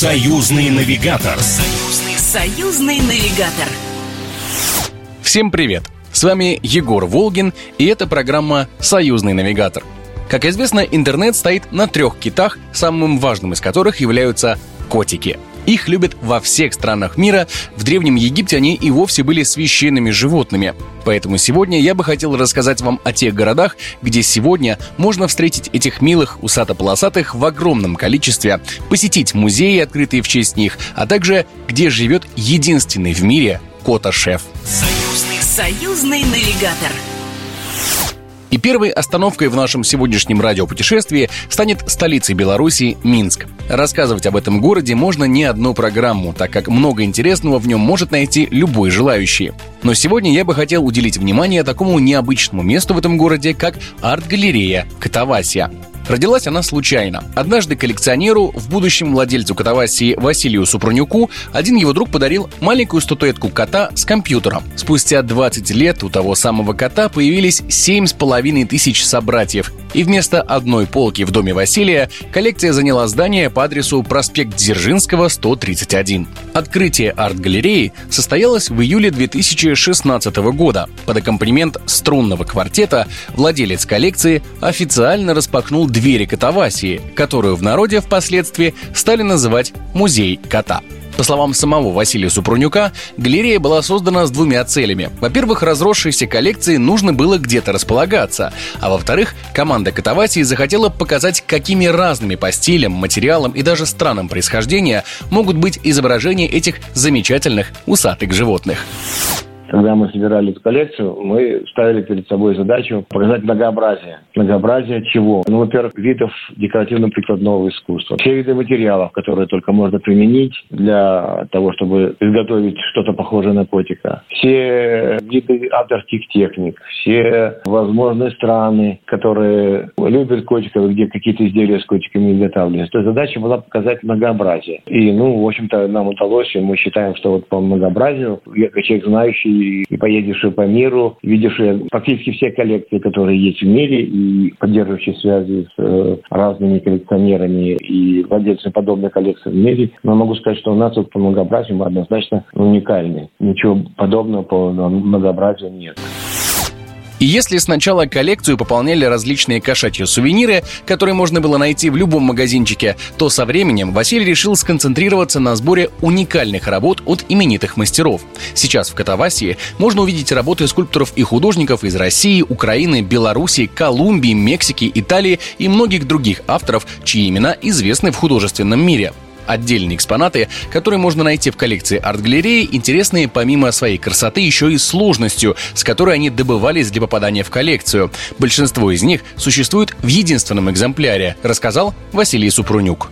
Союзный навигатор. Союзный, союзный навигатор. Всем привет! С вами Егор Волгин, и это программа «Союзный навигатор». Как известно, интернет стоит на трех китах, самым важным из которых являются котики – их любят во всех странах мира. В Древнем Египте они и вовсе были священными животными. Поэтому сегодня я бы хотел рассказать вам о тех городах, где сегодня можно встретить этих милых усато-полосатых в огромном количестве, посетить музеи, открытые в честь них, а также где живет единственный в мире котошеф. Союзный, союзный навигатор. И первой остановкой в нашем сегодняшнем радиопутешествии станет столицей Беларуси Минск. Рассказывать об этом городе можно не одну программу, так как много интересного в нем может найти любой желающий. Но сегодня я бы хотел уделить внимание такому необычному месту в этом городе, как арт-галерея Котовасия. Родилась она случайно. Однажды коллекционеру, в будущем владельцу Катавасии Василию Супрунюку, один его друг подарил маленькую статуэтку кота с компьютером. Спустя 20 лет у того самого кота появились 7,5 тысяч собратьев, и вместо одной полки в доме Василия коллекция заняла здание по адресу проспект Дзержинского, 131. Открытие арт-галереи состоялось в июле 2016 года. Под аккомпанемент струнного квартета владелец коллекции официально распахнул двери Катавасии, которую в народе впоследствии стали называть «Музей кота». По словам самого Василия Супрунюка, галерея была создана с двумя целями. Во-первых, разросшейся коллекции нужно было где-то располагаться, а во-вторых, команда Катавасии захотела показать, какими разными по стилям, материалам и даже странам происхождения могут быть изображения этих замечательных усатых животных. Когда мы собирали эту коллекцию, мы ставили перед собой задачу показать многообразие. Многообразие чего? Ну, во-первых, видов декоративно-прикладного искусства. Все виды материалов, которые только можно применить для того, чтобы изготовить что-то похожее на котика. Все виды авторских техник. Все возможные страны, которые любят котиков, где какие-то изделия с котиками изготавливаются. То есть задача была показать многообразие. И, ну, в общем-то, нам удалось, и мы считаем, что вот по многообразию, я человек знающий и поездивший по миру, видевший практически все коллекции, которые есть в мире, и поддерживающие связи с э, разными коллекционерами и владельцами подобных коллекций в мире. Но могу сказать, что у нас вот по многообразию мы однозначно уникальны. Ничего подобного по многообразию нет. И если сначала коллекцию пополняли различные кошачьи сувениры, которые можно было найти в любом магазинчике, то со временем Василий решил сконцентрироваться на сборе уникальных работ от именитых мастеров. Сейчас в Катавасии можно увидеть работы скульпторов и художников из России, Украины, Белоруссии, Колумбии, Мексики, Италии и многих других авторов, чьи имена известны в художественном мире. Отдельные экспонаты, которые можно найти в коллекции арт-галереи, интересные помимо своей красоты еще и сложностью, с которой они добывались для попадания в коллекцию. Большинство из них существует в единственном экземпляре, рассказал Василий Супрунюк.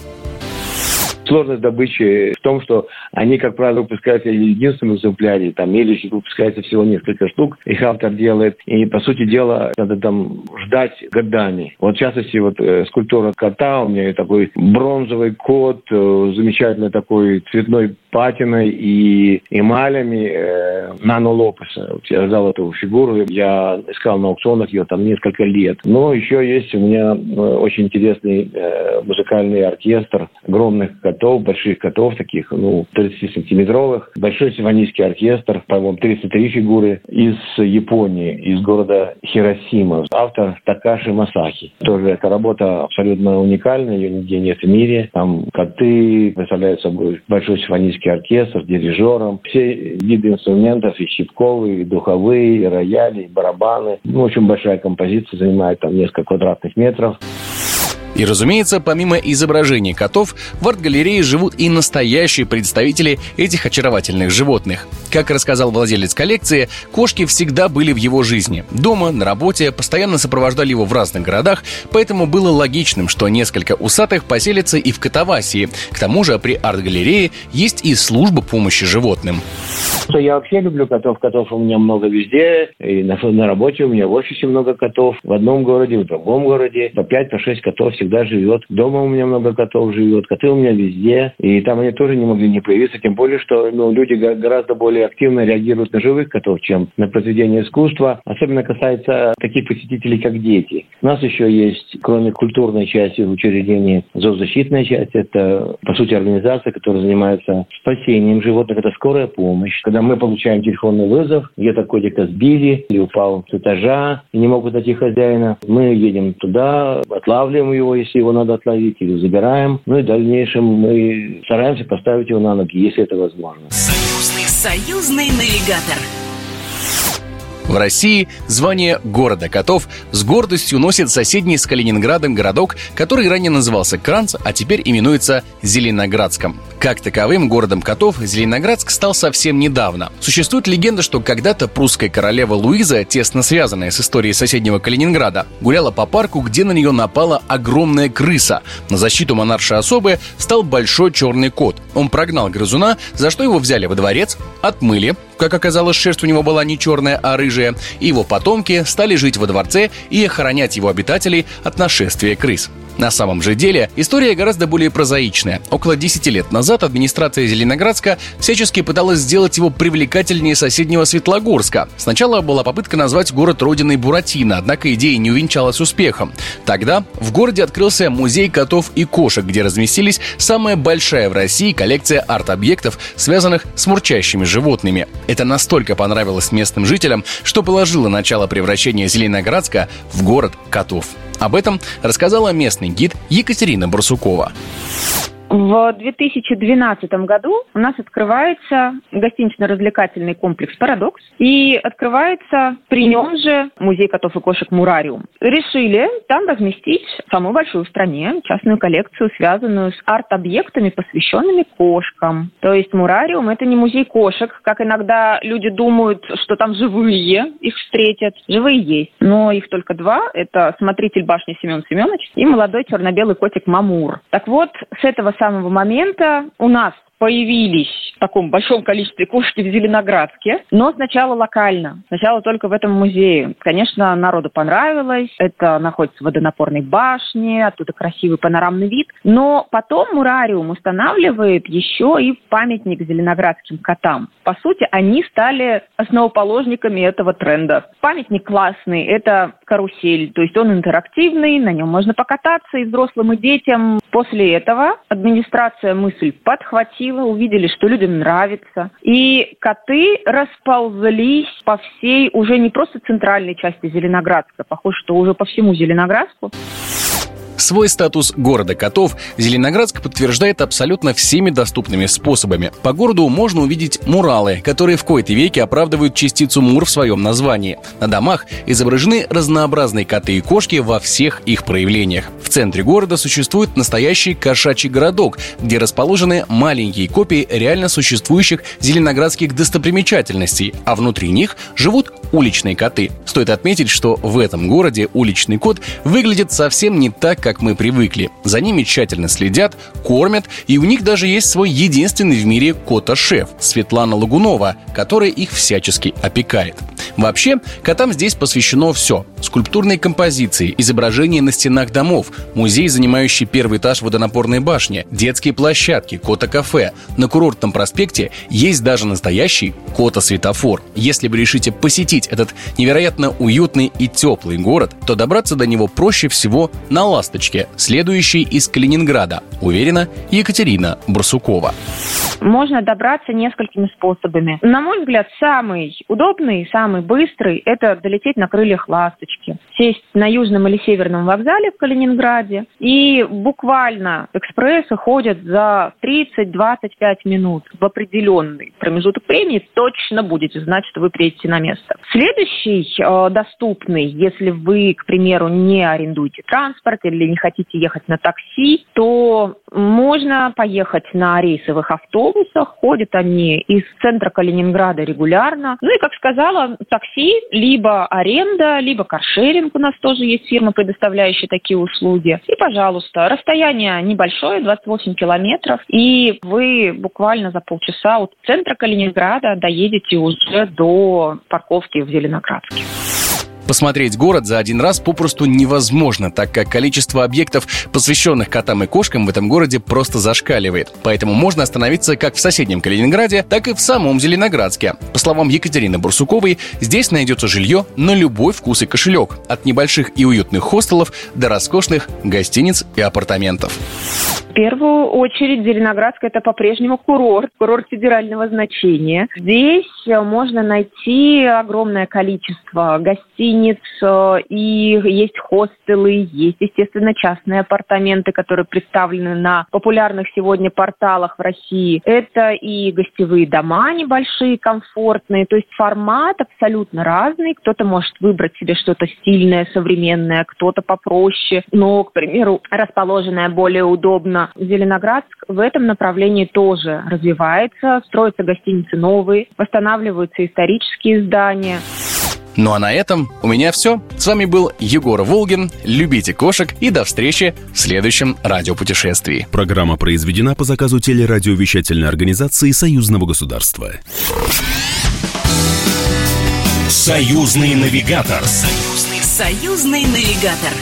Сложность добычи в том, что они, как правило, выпускаются в единственном экземпляре, там, или выпускается всего несколько штук, их автор делает. И, по сути дела, надо там ждать годами. Вот, в частности, вот э, скульптура кота, у меня такой бронзовый кот, э, замечательный такой цветной патиной и эмалями э, Нано Лопеса. Вот я ждал эту фигуру, я искал на аукционах ее там несколько лет. Но еще есть у меня э, очень интересный э, музыкальный оркестр огромных котов, больших котов таких, ну, 30-сантиметровых. Большой симфонический оркестр, по-моему, 33 фигуры из Японии, из города Хиросима. Автор Такаши Масахи. Тоже эта работа абсолютно уникальная, ее нигде нет в мире. Там коты представляют собой большой симфонический оркестр, дирижером. Все виды инструментов, и щипковые, и духовые, и рояли, и барабаны. Ну, очень большая композиция, занимает там несколько квадратных метров. И, разумеется, помимо изображений котов, в арт-галерее живут и настоящие представители этих очаровательных животных. Как рассказал владелец коллекции, кошки всегда были в его жизни. Дома, на работе, постоянно сопровождали его в разных городах, поэтому было логичным, что несколько усатых поселятся и в Катавасии. К тому же при арт-галерее есть и служба помощи животным. Я вообще люблю котов. Котов у меня много везде. И на, на работе у меня в офисе много котов. В одном городе, в другом городе. По 5-6 по котов всегда живет. Дома у меня много котов живет, коты у меня везде. И там они тоже не могли не появиться, тем более, что ну, люди гораздо более активно реагируют на живых котов, чем на произведения искусства. Особенно касается таких посетителей, как дети. У нас еще есть, кроме культурной части в зоозащитная часть. Это, по сути, организация, которая занимается спасением животных. Это скорая помощь. Когда мы получаем телефонный вызов, где-то котика сбили или упал с этажа, и не могут найти хозяина, мы едем туда, отлавливаем его, если его надо отловить, или забираем. Ну и в дальнейшем мы стараемся поставить его на ноги, если это возможно. Союзный, союзный навигатор. В России звание города котов с гордостью носит соседний с Калининградом городок, который ранее назывался Кранц, а теперь именуется Зеленоградском. Как таковым городом котов Зеленоградск стал совсем недавно. Существует легенда, что когда-то прусская королева Луиза, тесно связанная с историей соседнего Калининграда, гуляла по парку, где на нее напала огромная крыса. На защиту монарши особы стал большой черный кот. Он прогнал грызуна, за что его взяли во дворец, отмыли, как оказалось, шерсть у него была не черная, а рыжая, и его потомки стали жить во дворце и охранять его обитателей от нашествия крыс. На самом же деле история гораздо более прозаичная. Около 10 лет назад администрация Зеленоградска всячески пыталась сделать его привлекательнее соседнего Светлогорска. Сначала была попытка назвать город родиной Буратино, однако идея не увенчалась успехом. Тогда в городе открылся музей котов и кошек, где разместились самая большая в России коллекция арт-объектов, связанных с мурчащими животными. Это настолько понравилось местным жителям, что положило начало превращения Зеленоградска в город котов. Об этом рассказала местный гид Екатерина Барсукова. В 2012 году у нас открывается гостинично-развлекательный комплекс «Парадокс» и открывается при нем же музей котов и кошек «Мурариум». Решили там разместить самую большую в стране частную коллекцию, связанную с арт-объектами, посвященными кошкам. То есть «Мурариум» — это не музей кошек, как иногда люди думают, что там живые их встретят. Живые есть, но их только два. Это смотритель башни Семен Семенович и молодой черно-белый котик Мамур. Так вот, с этого самого момента у нас появились в таком большом количестве кошки в Зеленоградске, но сначала локально, сначала только в этом музее. Конечно, народу понравилось, это находится в водонапорной башне, оттуда красивый панорамный вид, но потом Мурариум устанавливает еще и памятник зеленоградским котам. По сути, они стали основоположниками этого тренда. Памятник классный, это карусель, то есть он интерактивный, на нем можно покататься и взрослым, и детям. После этого администрация мысль подхватила сила, увидели, что людям нравится. И коты расползлись по всей, уже не просто центральной части Зеленоградска, похоже, что уже по всему Зеленоградску. Свой статус города котов Зеленоградск подтверждает абсолютно всеми доступными способами. По городу можно увидеть муралы, которые в кои-то веки оправдывают частицу мур в своем названии. На домах изображены разнообразные коты и кошки во всех их проявлениях. В центре города существует настоящий кошачий городок, где расположены маленькие копии реально существующих зеленоградских достопримечательностей, а внутри них живут уличные коты. Стоит отметить, что в этом городе уличный кот выглядит совсем не так, как мы привыкли. За ними тщательно следят, кормят, и у них даже есть свой единственный в мире кота-шеф Светлана Лагунова, которая их всячески опекает. Вообще, котам здесь посвящено все. Скульптурные композиции, изображения на стенах домов, музей, занимающий первый этаж водонапорной башни, детские площадки, кота-кафе. На курортном проспекте есть даже настоящий кота-светофор. Если вы решите посетить этот невероятно уютный и теплый город, то добраться до него проще всего на «Ласточке», следующей из Калининграда, уверена Екатерина Барсукова. Можно добраться несколькими способами. На мой взгляд, самый удобный, самый быстрый – это долететь на крыльях «Ласточки», сесть на южном или северном вокзале в Калининграде, и буквально экспрессы ходят за 30-25 минут в определенный промежуток времени, точно будете знать, что вы приедете на место. Следующий э, доступный, если вы, к примеру, не арендуете транспорт или не хотите ехать на такси, то можно поехать на рейсовых автобусах. Ходят они из центра Калининграда регулярно. Ну и, как сказала, такси, либо аренда, либо каршеринг. У нас тоже есть фирма, предоставляющая такие услуги. И, пожалуйста, расстояние небольшое, 28 километров. И вы буквально за полчаса от центра Калининграда доедете уже до парковки в Зеленоградске. Посмотреть город за один раз попросту невозможно, так как количество объектов, посвященных котам и кошкам в этом городе просто зашкаливает. Поэтому можно остановиться как в соседнем Калининграде, так и в самом Зеленоградске. По словам Екатерины Бурсуковой, здесь найдется жилье на любой вкус и кошелек. От небольших и уютных хостелов до роскошных гостиниц и апартаментов. В первую очередь Зеленоградск это по-прежнему курорт, курорт федерального значения. Здесь э, можно найти огромное количество гостиниц, э, и есть хостелы, есть, естественно, частные апартаменты, которые представлены на популярных сегодня порталах в России. Это и гостевые дома небольшие, комфортные, то есть формат абсолютно разный. Кто-то может выбрать себе что-то стильное, современное, кто-то попроще, но, к примеру, расположенное более удобно. Зеленоградск в этом направлении тоже развивается, строятся гостиницы новые, восстанавливаются исторические здания. Ну а на этом у меня все. С вами был Егор Волгин. Любите кошек и до встречи в следующем радиопутешествии. Программа произведена по заказу телерадиовещательной организации Союзного государства. Союзный навигатор. Союзный, союзный навигатор.